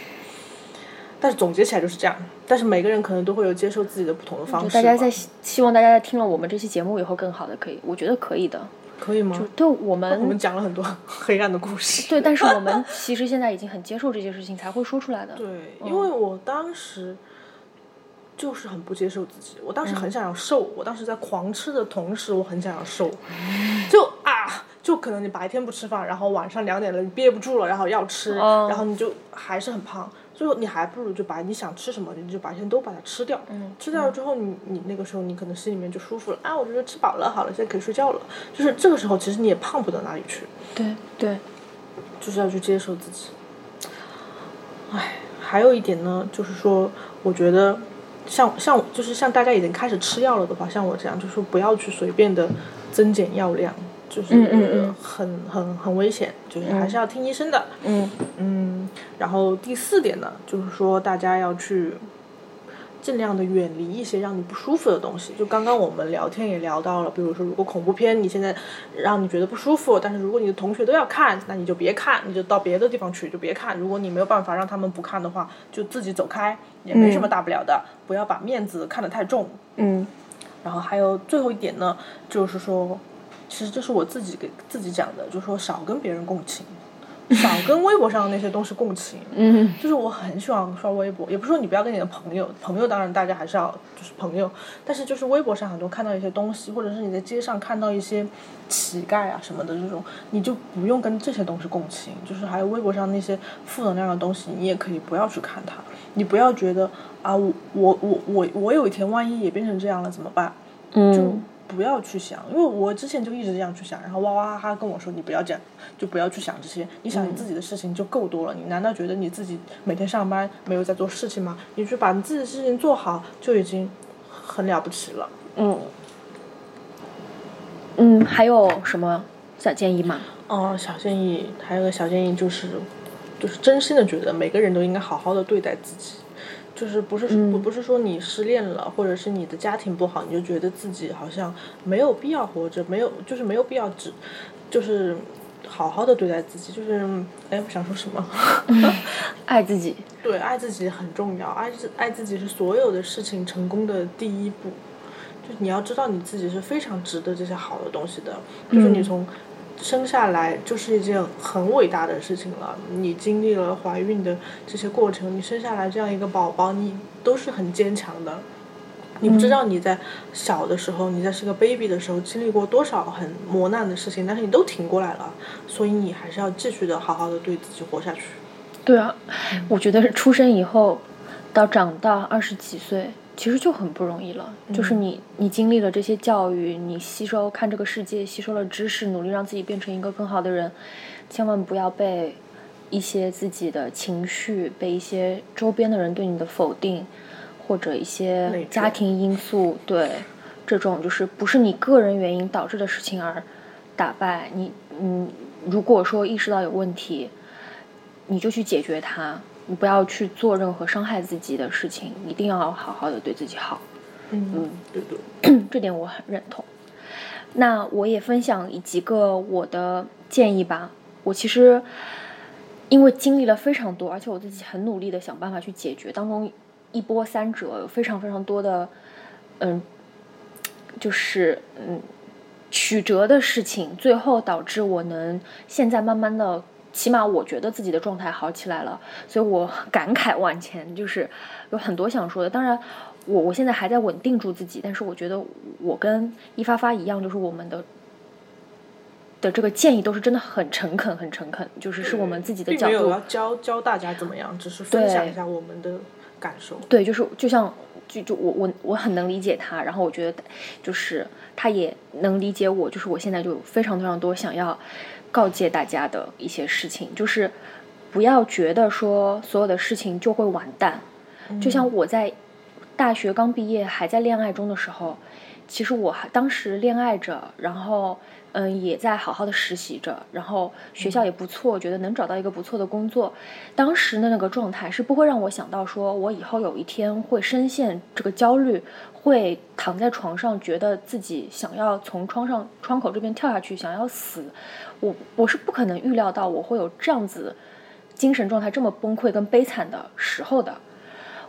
但是总结起来就是这样，但是每个人可能都会有接受自己的不同的方式。大家在希望大家在听了我们这期节目以后更好的可以，我觉得可以的。可以吗？就对我们我们讲了很多 (laughs) 黑暗的故事。对，但是我们其实现在已经很接受这件事情，才会说出来的。对，因为我当时。就是很不接受自己，我当时很想要瘦，我当时在狂吃的同时，我很想要瘦，就啊，就可能你白天不吃饭，然后晚上两点了你憋不住了，然后要吃，然后你就还是很胖，最后你还不如就把你想吃什么，你就白天都把它吃掉，吃掉了之后，你你那个时候你可能心里面就舒服了，啊，我觉得吃饱了，好了，现在可以睡觉了，就是这个时候其实你也胖不到哪里去，对对，就是要去接受自己，唉，还有一点呢，就是说，我觉得。像像就是像大家已经开始吃药了的话，像我这样，就是不要去随便的增减药量，就是很很很危险，就是还是要听医生的。嗯嗯，然后第四点呢，就是说大家要去。尽量的远离一些让你不舒服的东西。就刚刚我们聊天也聊到了，比如说，如果恐怖片你现在让你觉得不舒服，但是如果你的同学都要看，那你就别看，你就到别的地方去，就别看。如果你没有办法让他们不看的话，就自己走开，也没什么大不了的。不要把面子看得太重。嗯。然后还有最后一点呢，就是说，其实这是我自己给自己讲的，就是说少跟别人共情。少跟微博上的那些东西共情。嗯，就是我很喜欢刷微博，也不是说你不要跟你的朋友，朋友当然大家还是要就是朋友，但是就是微博上很多看到一些东西，或者是你在街上看到一些乞丐啊什么的这种，你就不用跟这些东西共情。就是还有微博上那些负能量的东西，你也可以不要去看它，你不要觉得啊，我我我我我有一天万一也变成这样了怎么办？嗯。不要去想，因为我之前就一直这样去想，然后哇哇哈哈跟我说你不要这样，就不要去想这些，你想你自己的事情就够多了。你难道觉得你自己每天上班没有在做事情吗？你去把你自己的事情做好就已经很了不起了。嗯，嗯，还有什么小建议吗？哦，小建议还有个小建议就是，就是真心的觉得每个人都应该好好的对待自己。就是不是不不是说你失恋了，或者是你的家庭不好，你就觉得自己好像没有必要活着，没有就是没有必要只就是好好的对待自己。就是哎，我想说什么？(laughs) 爱自己。对，爱自己很重要，爱自爱自己是所有的事情成功的第一步。就你要知道你自己是非常值得这些好的东西的。就是你从。生下来就是一件很伟大的事情了。你经历了怀孕的这些过程，你生下来这样一个宝宝，你都是很坚强的。你不知道你在小的时候，你在是个 baby 的时候，经历过多少很磨难的事情，但是你都挺过来了。所以你还是要继续的好好的对自己活下去。对啊，我觉得是出生以后到长大二十几岁。其实就很不容易了，就是你你经历了这些教育，你吸收看这个世界，吸收了知识，努力让自己变成一个更好的人，千万不要被一些自己的情绪，被一些周边的人对你的否定，或者一些家庭因素对这种就是不是你个人原因导致的事情而打败你。嗯，如果说意识到有问题，你就去解决它。你不要去做任何伤害自己的事情，一定要好好的对自己好。嗯，对对，(coughs) 这点我很认同。那我也分享几个我的建议吧。我其实因为经历了非常多，而且我自己很努力的想办法去解决，当中一波三折，有非常非常多的嗯，就是嗯曲折的事情，最后导致我能现在慢慢的。起码我觉得自己的状态好起来了，所以我感慨万千，就是有很多想说的。当然，我我现在还在稳定住自己，但是我觉得我跟一发发一样，就是我们的的这个建议都是真的很诚恳，很诚恳，就是是我们自己的角度。没有要教教大家怎么样，只是分享一下我们的感受。对，就是就像就就我我我很能理解他，然后我觉得就是他也能理解我，就是我现在就非常非常多想要。告诫大家的一些事情，就是不要觉得说所有的事情就会完蛋。就像我在大学刚毕业还在恋爱中的时候，其实我还当时恋爱着，然后嗯也在好好的实习着，然后学校也不错，觉得能找到一个不错的工作。当时的那个状态是不会让我想到说我以后有一天会深陷这个焦虑。会躺在床上，觉得自己想要从窗上窗口这边跳下去，想要死。我我是不可能预料到我会有这样子精神状态这么崩溃跟悲惨的时候的。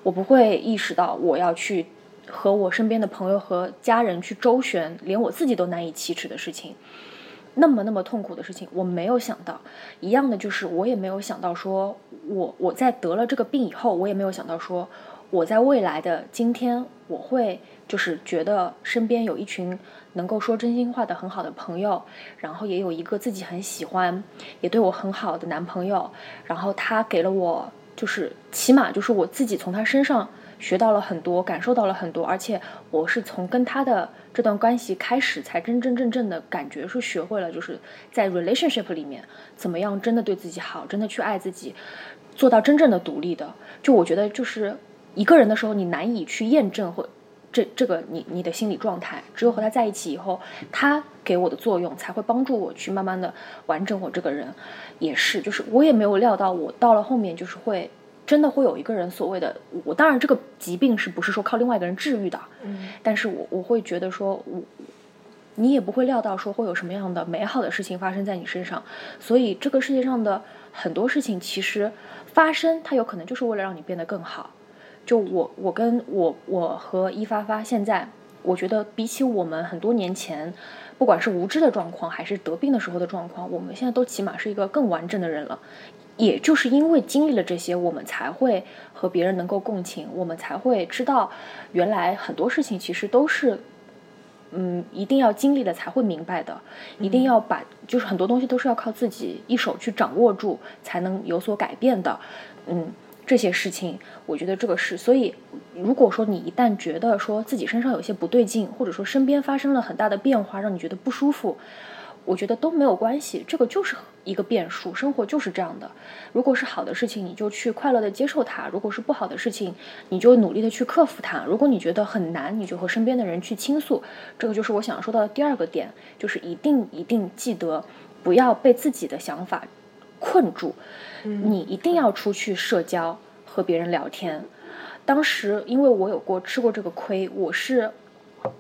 我不会意识到我要去和我身边的朋友和家人去周旋，连我自己都难以启齿的事情，那么那么痛苦的事情，我没有想到。一样的就是，我也没有想到说，我我在得了这个病以后，我也没有想到说。我在未来的今天，我会就是觉得身边有一群能够说真心话的很好的朋友，然后也有一个自己很喜欢，也对我很好的男朋友，然后他给了我，就是起码就是我自己从他身上学到了很多，感受到了很多，而且我是从跟他的这段关系开始，才真真正正的感觉是学会了，就是在 relationship 里面怎么样真的对自己好，真的去爱自己，做到真正的独立的。就我觉得就是。一个人的时候，你难以去验证或这这个你你的心理状态。只有和他在一起以后，他给我的作用才会帮助我去慢慢的完整我这个人。也是，就是我也没有料到，我到了后面就是会真的会有一个人所谓的我。当然，这个疾病是不是说靠另外一个人治愈的？嗯。但是我我会觉得说，我你也不会料到说会有什么样的美好的事情发生在你身上。所以这个世界上的很多事情其实发生，它有可能就是为了让你变得更好。就我，我跟我，我和一发发现在，我觉得比起我们很多年前不管是无知的状况，还是得病的时候的状况，我们现在都起码是一个更完整的人了。也就是因为经历了这些，我们才会和别人能够共情，我们才会知道，原来很多事情其实都是，嗯，一定要经历了才会明白的，一定要把，就是很多东西都是要靠自己一手去掌握住，才能有所改变的，嗯。这些事情，我觉得这个是，所以如果说你一旦觉得说自己身上有些不对劲，或者说身边发生了很大的变化，让你觉得不舒服，我觉得都没有关系，这个就是一个变数，生活就是这样的。如果是好的事情，你就去快乐的接受它；如果是不好的事情，你就努力的去克服它。如果你觉得很难，你就和身边的人去倾诉。这个就是我想说到的第二个点，就是一定一定记得不要被自己的想法困住。你一定要出去社交，和别人聊天。当时因为我有过吃过这个亏，我是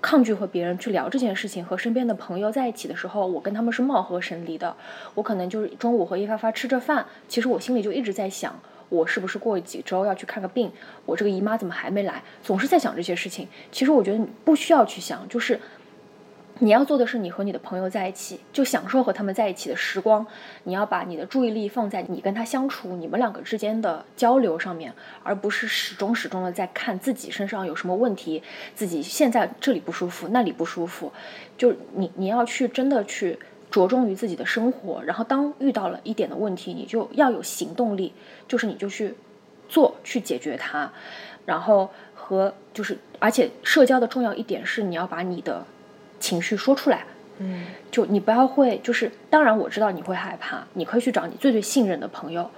抗拒和别人去聊这件事情。和身边的朋友在一起的时候，我跟他们是貌合神离的。我可能就是中午和叶发发吃着饭，其实我心里就一直在想，我是不是过几周要去看个病？我这个姨妈怎么还没来？总是在想这些事情。其实我觉得你不需要去想，就是。你要做的是，你和你的朋友在一起，就享受和他们在一起的时光。你要把你的注意力放在你跟他相处、你们两个之间的交流上面，而不是始终始终的在看自己身上有什么问题，自己现在这里不舒服，那里不舒服。就你，你要去真的去着重于自己的生活，然后当遇到了一点的问题，你就要有行动力，就是你就去做，去解决它。然后和就是，而且社交的重要一点是，你要把你的。情绪说出来，嗯，就你不要会，就是当然我知道你会害怕，你可以去找你最最信任的朋友，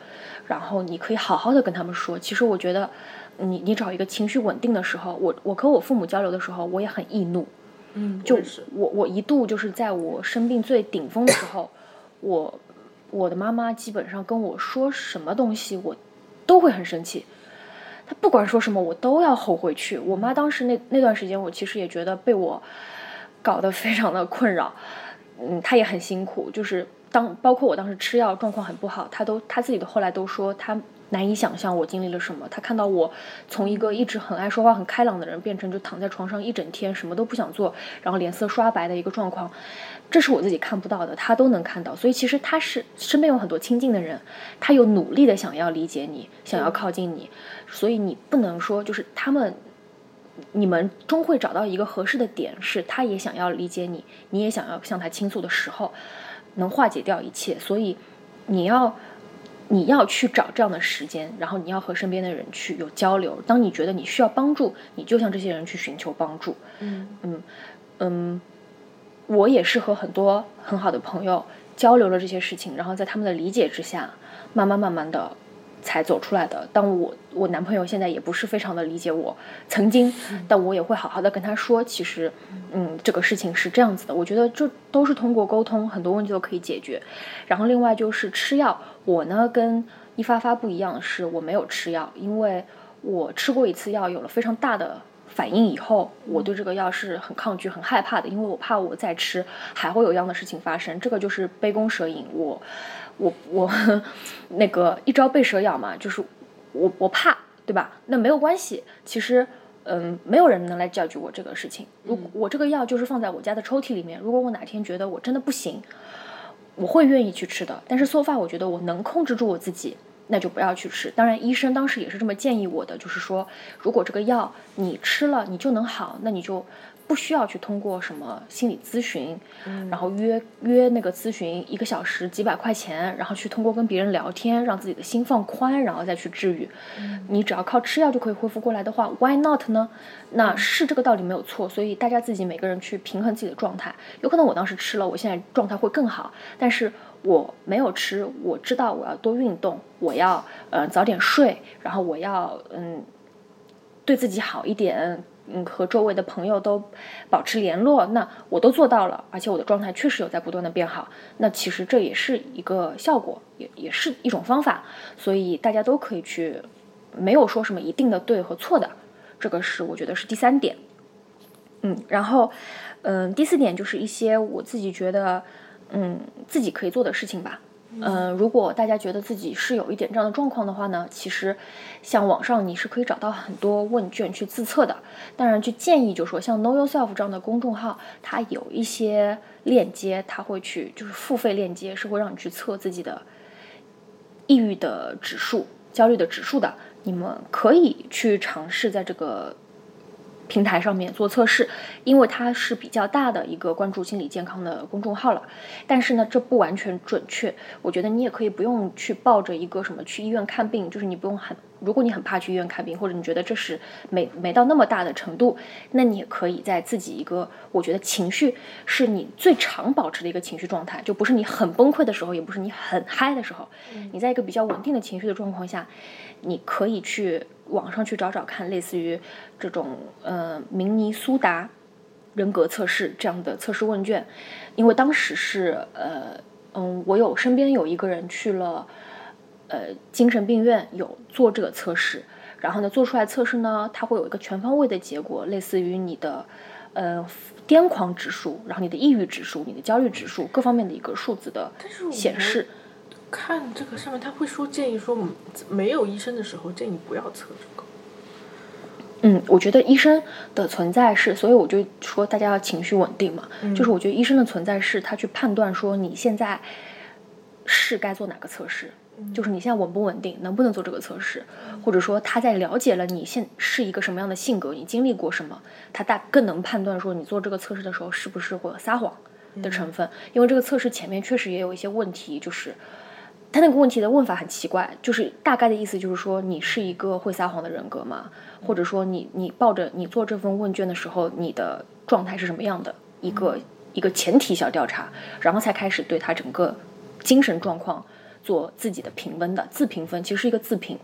然后你可以好好的跟他们说。其实我觉得，你你找一个情绪稳定的时候，我我和我父母交流的时候，我也很易怒，嗯，就是我我一度就是在我生病最顶峰的时候，我我的妈妈基本上跟我说什么东西，我都会很生气，她不管说什么，我都要吼回去。我妈当时那那段时间，我其实也觉得被我。搞得非常的困扰，嗯，他也很辛苦，就是当包括我当时吃药状况很不好，他都他自己的后来都说他难以想象我经历了什么。他看到我从一个一直很爱说话、很开朗的人，变成就躺在床上一整天什么都不想做，然后脸色刷白的一个状况，这是我自己看不到的，他都能看到。所以其实他是身边有很多亲近的人，他有努力的想要理解你，想要靠近你，所以你不能说就是他们。你们终会找到一个合适的点，是他也想要理解你，你也想要向他倾诉的时候，能化解掉一切。所以，你要你要去找这样的时间，然后你要和身边的人去有交流。当你觉得你需要帮助，你就向这些人去寻求帮助。嗯嗯嗯，我也是和很多很好的朋友交流了这些事情，然后在他们的理解之下，慢慢慢慢的。才走出来的。但我我男朋友现在也不是非常的理解我，曾经，但我也会好好的跟他说，其实，嗯，这个事情是这样子的。我觉得这都是通过沟通，很多问题都可以解决。然后另外就是吃药，我呢跟一发发不一样的是，我没有吃药，因为我吃过一次药，有了非常大的反应以后，我对这个药是很抗拒、很害怕的，因为我怕我再吃还会有一样的事情发生。这个就是杯弓蛇影，我。我我那个一朝被蛇咬嘛，就是我我怕，对吧？那没有关系，其实嗯，没有人能来教育我这个事情。如我这个药就是放在我家的抽屉里面，如果我哪天觉得我真的不行，我会愿意去吃的。但是缩饭，我觉得我能控制住我自己，那就不要去吃。当然，医生当时也是这么建议我的，就是说，如果这个药你吃了你就能好，那你就。不需要去通过什么心理咨询，然后约约那个咨询一个小时几百块钱，然后去通过跟别人聊天让自己的心放宽，然后再去治愈。你只要靠吃药就可以恢复过来的话，Why not 呢？那是这个道理没有错。所以大家自己每个人去平衡自己的状态。有可能我当时吃了，我现在状态会更好，但是我没有吃，我知道我要多运动，我要呃早点睡，然后我要嗯对自己好一点。嗯，和周围的朋友都保持联络，那我都做到了，而且我的状态确实有在不断的变好。那其实这也是一个效果，也也是一种方法，所以大家都可以去，没有说什么一定的对和错的，这个是我觉得是第三点。嗯，然后嗯，第四点就是一些我自己觉得嗯自己可以做的事情吧。嗯，如果大家觉得自己是有一点这样的状况的话呢，其实像网上你是可以找到很多问卷去自测的。当然，就建议就说像 Know Yourself 这样的公众号，它有一些链接，它会去就是付费链接，是会让你去测自己的抑郁的指数、焦虑的指数的。你们可以去尝试在这个。平台上面做测试，因为它是比较大的一个关注心理健康的公众号了，但是呢，这不完全准确。我觉得你也可以不用去抱着一个什么去医院看病，就是你不用很，如果你很怕去医院看病，或者你觉得这是没没到那么大的程度，那你也可以在自己一个，我觉得情绪是你最常保持的一个情绪状态，就不是你很崩溃的时候，也不是你很嗨的时候，你在一个比较稳定的情绪的状况下，你可以去。网上去找找看，类似于这种呃明尼苏达人格测试这样的测试问卷，因为当时是呃嗯，我有身边有一个人去了呃精神病院有做这个测试，然后呢做出来测试呢，它会有一个全方位的结果，类似于你的呃癫狂指数，然后你的抑郁指数、你的焦虑指数各方面的一个数字的显示。看这个上面，他会说建议说，没有医生的时候建议不要测这个。嗯，我觉得医生的存在是，所以我就说大家要情绪稳定嘛。就是我觉得医生的存在是他去判断说你现在是该做哪个测试，就是你现在稳不稳定，能不能做这个测试，或者说他在了解了你现是一个什么样的性格，你经历过什么，他大更能判断说你做这个测试的时候是不是会有撒谎的成分，因为这个测试前面确实也有一些问题，就是。他那个问题的问法很奇怪，就是大概的意思就是说你是一个会撒谎的人格吗？或者说你你抱着你做这份问卷的时候你的状态是什么样的一个一个前提小调查，然后才开始对他整个精神状况做自己的评分的自评分，其实是一个自评，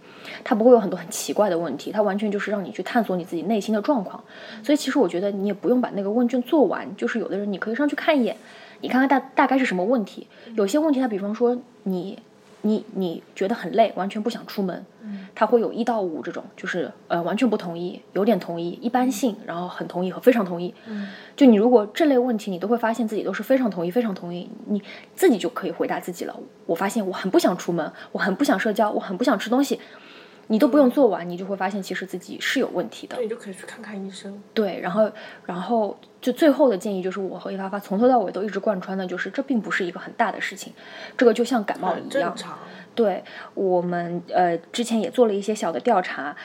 它不会有很多很奇怪的问题，它完全就是让你去探索你自己内心的状况。所以其实我觉得你也不用把那个问卷做完，就是有的人你可以上去看一眼，你看看大大概是什么问题。有些问题他比方说你。你你觉得很累，完全不想出门，他会有一到五这种，就是呃完全不同意，有点同意，一般性，然后很同意和非常同意。就你如果这类问题你都会发现自己都是非常同意，非常同意，你自己就可以回答自己了。我发现我很不想出门，我很不想社交，我很不想吃东西。你都不用做完，你就会发现其实自己是有问题的。对，你就可以去看看医生。对，然后，然后就最后的建议就是，我和叶发发从头到尾都一直贯穿的就是，这并不是一个很大的事情，这个就像感冒一样。对，我们呃之前也做了一些小的调查，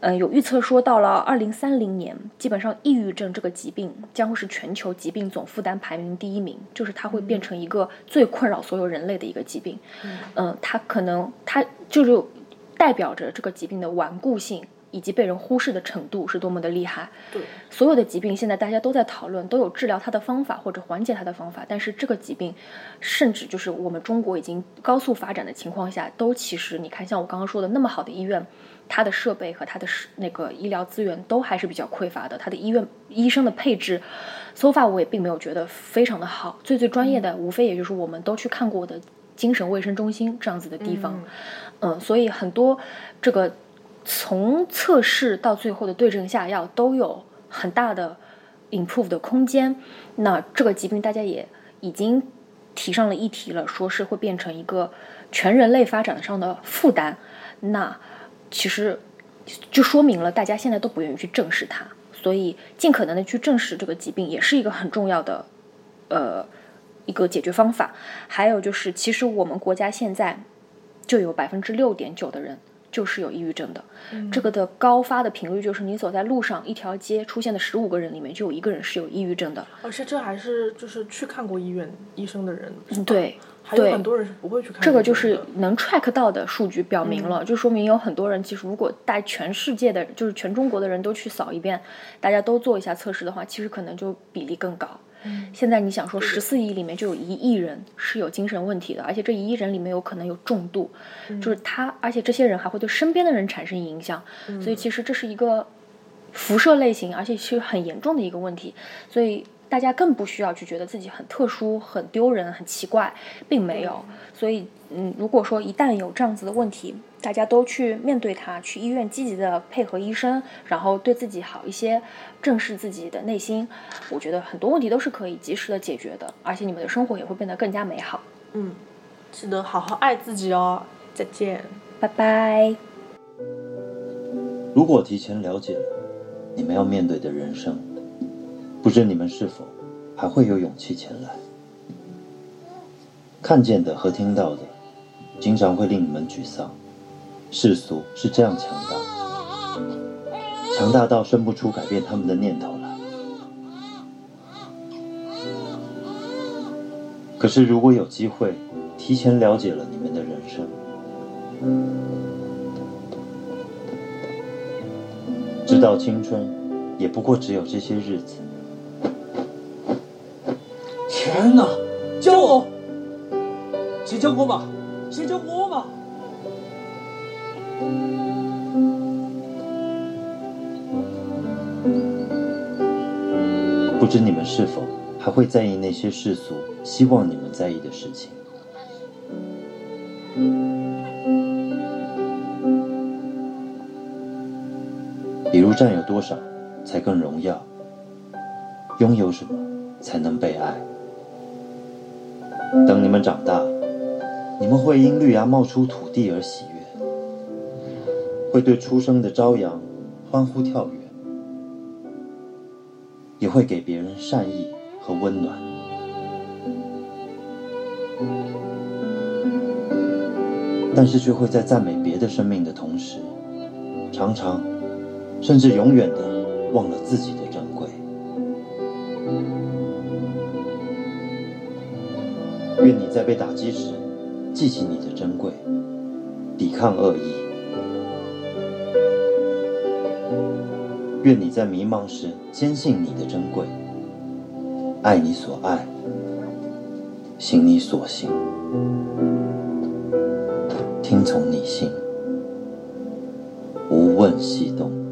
嗯，有预测说到了二零三零年，基本上抑郁症这个疾病将会是全球疾病总负担排名第一名，就是它会变成一个最困扰所有人类的一个疾病。嗯，它可能它就是。代表着这个疾病的顽固性以及被人忽视的程度是多么的厉害。对，所有的疾病现在大家都在讨论，都有治疗它的方法或者缓解它的方法。但是这个疾病，甚至就是我们中国已经高速发展的情况下，都其实你看，像我刚刚说的那么好的医院，它的设备和它的那个医疗资源都还是比较匮乏的。它的医院医生的配置，so far 我也并没有觉得非常的好。最最专业的，无非也就是我们都去看过的精神卫生中心这样子的地方。嗯，嗯所以很多这个从测试到最后的对症下药都有很大的 improve 的空间。那这个疾病大家也已经提上了议题了，说是会变成一个全人类发展上的负担。那其实就说明了大家现在都不愿意去正视它，所以尽可能的去正视这个疾病也是一个很重要的呃一个解决方法。还有就是，其实我们国家现在。就有百分之六点九的人就是有抑郁症的，这个的高发的频率就是你走在路上，一条街出现的十五个人里面就有一个人是有抑郁症的。而且这还是就是去看过医院医生的人。对，还有很多人是不会去看。这个就是能 track 到的数据表明了，就说明有很多人其实如果带全世界的，就是全中国的人都去扫一遍，大家都做一下测试的话，其实可能就比例更高。现在你想说十四亿里面就有一亿人是有精神问题的，而且这一亿人里面有可能有重度，就是他，而且这些人还会对身边的人产生影响，所以其实这是一个辐射类型，而且是很严重的一个问题，所以大家更不需要去觉得自己很特殊、很丢人、很奇怪，并没有，所以。嗯，如果说一旦有这样子的问题，大家都去面对它，去医院积极的配合医生，然后对自己好一些，正视自己的内心，我觉得很多问题都是可以及时的解决的，而且你们的生活也会变得更加美好。嗯，记得好好爱自己哦。再见，拜拜。如果提前了解了，你们要面对的人生，不知你们是否还会有勇气前来？看见的和听到的，经常会令你们沮丧。世俗是这样强大，强大到生不出改变他们的念头来。可是，如果有机会提前了解了你们的人生，知道青春也不过只有这些日子。天哪！救我！先救我嘛！先救我嘛！不知你们是否还会在意那些世俗希望你们在意的事情？比如占有多少才更荣耀？拥有什么才能被爱？等你们长大，你们会因绿芽冒出土地而喜悦，会对出生的朝阳欢呼跳跃，也会给别人善意和温暖。但是却会在赞美别的生命的同时，常常，甚至永远的忘了自己的愿你在被打击时，记起你的珍贵，抵抗恶意；愿你在迷茫时，坚信你的珍贵，爱你所爱，行你所行。听从你心，无问西东。